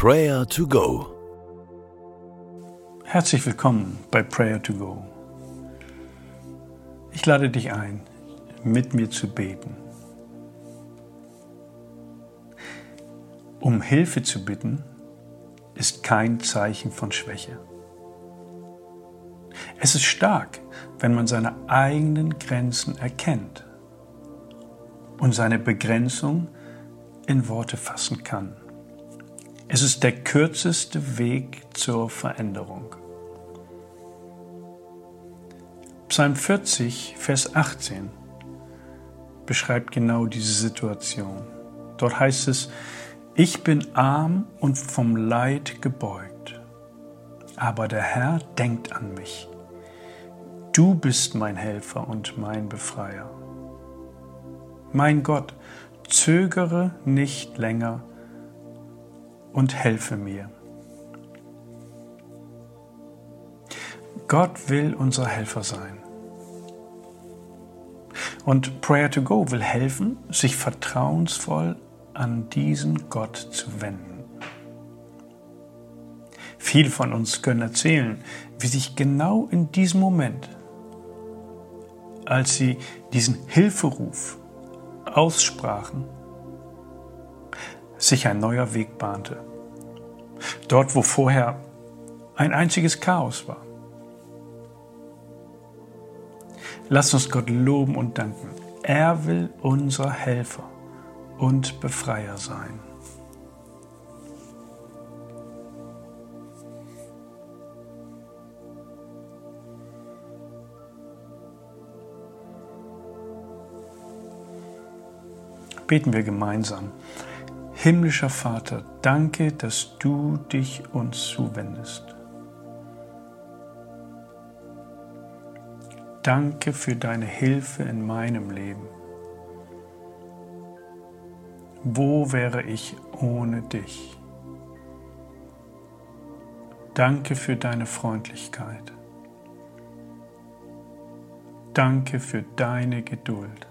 Prayer to Go. Herzlich willkommen bei Prayer to Go. Ich lade dich ein, mit mir zu beten. Um Hilfe zu bitten, ist kein Zeichen von Schwäche. Es ist stark, wenn man seine eigenen Grenzen erkennt und seine Begrenzung in Worte fassen kann. Es ist der kürzeste Weg zur Veränderung. Psalm 40, Vers 18 beschreibt genau diese Situation. Dort heißt es, ich bin arm und vom Leid gebeugt, aber der Herr denkt an mich. Du bist mein Helfer und mein Befreier. Mein Gott, zögere nicht länger und helfe mir. Gott will unser Helfer sein. Und Prayer to Go will helfen, sich vertrauensvoll an diesen Gott zu wenden. Viele von uns können erzählen, wie sich genau in diesem Moment, als sie diesen Hilferuf aussprachen, sich ein neuer Weg bahnte. Dort, wo vorher ein einziges Chaos war. Lasst uns Gott loben und danken. Er will unser Helfer und Befreier sein. Beten wir gemeinsam. Himmlischer Vater, danke, dass du dich uns zuwendest. Danke für deine Hilfe in meinem Leben. Wo wäre ich ohne dich? Danke für deine Freundlichkeit. Danke für deine Geduld.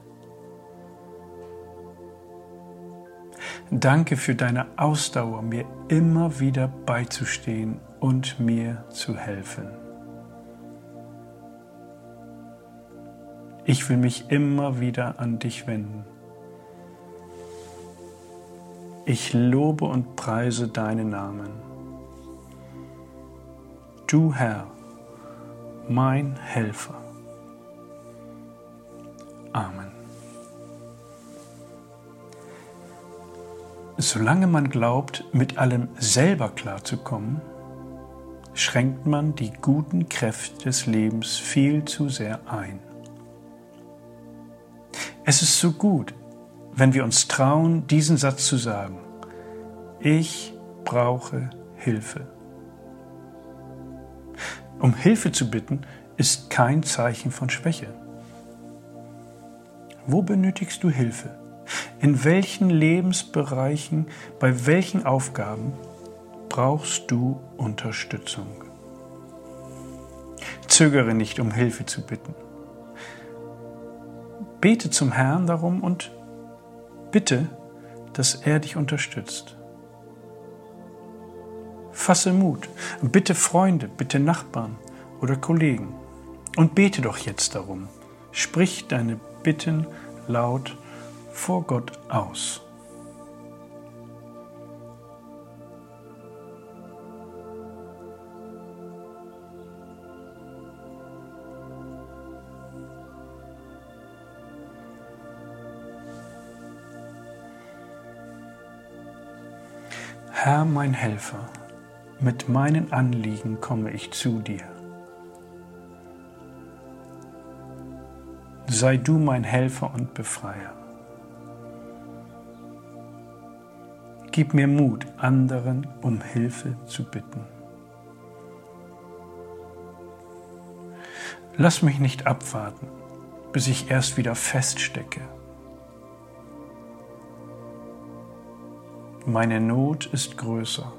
Danke für deine Ausdauer, mir immer wieder beizustehen und mir zu helfen. Ich will mich immer wieder an dich wenden. Ich lobe und preise deinen Namen. Du Herr, mein Helfer. Amen. Solange man glaubt, mit allem selber klarzukommen, schränkt man die guten Kräfte des Lebens viel zu sehr ein. Es ist so gut, wenn wir uns trauen, diesen Satz zu sagen. Ich brauche Hilfe. Um Hilfe zu bitten, ist kein Zeichen von Schwäche. Wo benötigst du Hilfe? In welchen Lebensbereichen, bei welchen Aufgaben brauchst du Unterstützung? Zögere nicht, um Hilfe zu bitten. Bete zum Herrn darum und bitte, dass er dich unterstützt. Fasse Mut, bitte Freunde, bitte Nachbarn oder Kollegen und bete doch jetzt darum. Sprich deine Bitten laut vor Gott aus. Herr mein Helfer, mit meinen Anliegen komme ich zu dir. Sei du mein Helfer und Befreier. Gib mir Mut, anderen um Hilfe zu bitten. Lass mich nicht abwarten, bis ich erst wieder feststecke. Meine Not ist größer.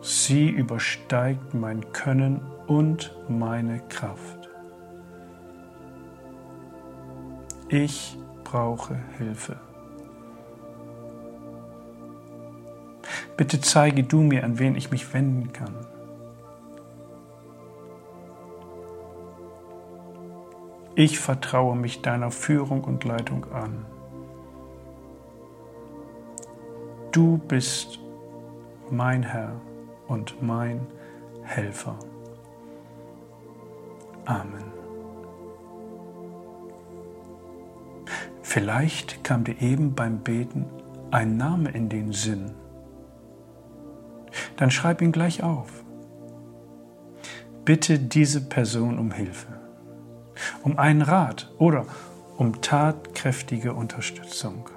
Sie übersteigt mein Können und meine Kraft. Ich brauche Hilfe. Bitte zeige du mir, an wen ich mich wenden kann. Ich vertraue mich deiner Führung und Leitung an. Du bist mein Herr und mein Helfer. Amen. Vielleicht kam dir eben beim Beten ein Name in den Sinn. Dann schreib ihn gleich auf. Bitte diese Person um Hilfe um einen Rat oder um tatkräftige Unterstützung.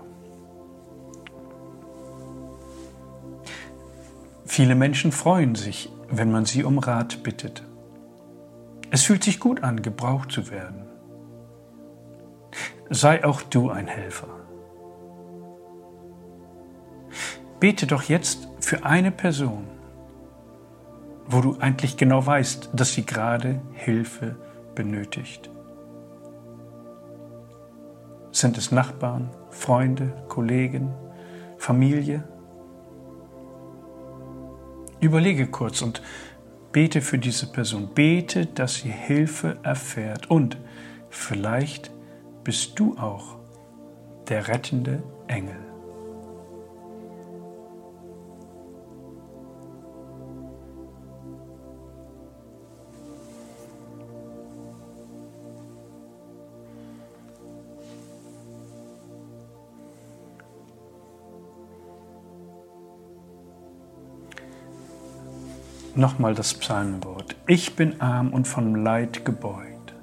Viele Menschen freuen sich, wenn man sie um Rat bittet. Es fühlt sich gut an, gebraucht zu werden. Sei auch du ein Helfer. Bete doch jetzt für eine Person, wo du eigentlich genau weißt, dass sie gerade Hilfe benötigt. Sind es Nachbarn, Freunde, Kollegen, Familie? Überlege kurz und bete für diese Person. Bete, dass sie Hilfe erfährt. Und vielleicht bist du auch der rettende Engel. Nochmal das Psalmwort. Ich bin arm und von Leid gebeugt,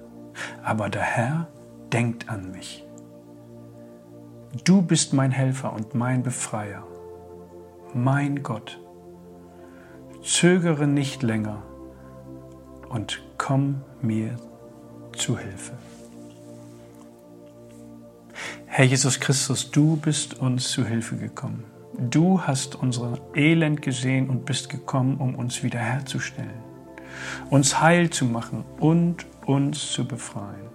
aber der Herr denkt an mich. Du bist mein Helfer und mein Befreier, mein Gott. Zögere nicht länger und komm mir zu Hilfe. Herr Jesus Christus, du bist uns zu Hilfe gekommen. Du hast unser Elend gesehen und bist gekommen, um uns wiederherzustellen, uns heil zu machen und uns zu befreien.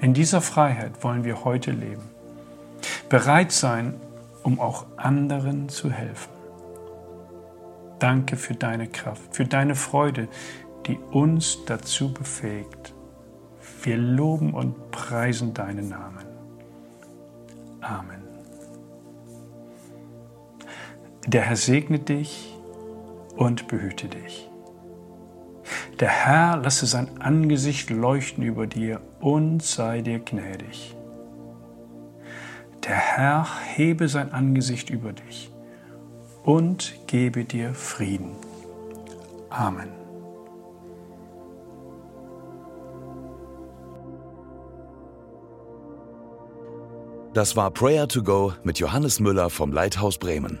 In dieser Freiheit wollen wir heute leben, bereit sein, um auch anderen zu helfen. Danke für deine Kraft, für deine Freude, die uns dazu befähigt. Wir loben und preisen deinen Namen. Amen. Der Herr segne dich und behüte dich. Der Herr lasse sein Angesicht leuchten über dir und sei dir gnädig. Der Herr hebe sein Angesicht über dich und gebe dir Frieden. Amen. Das war Prayer to Go mit Johannes Müller vom Leithaus Bremen.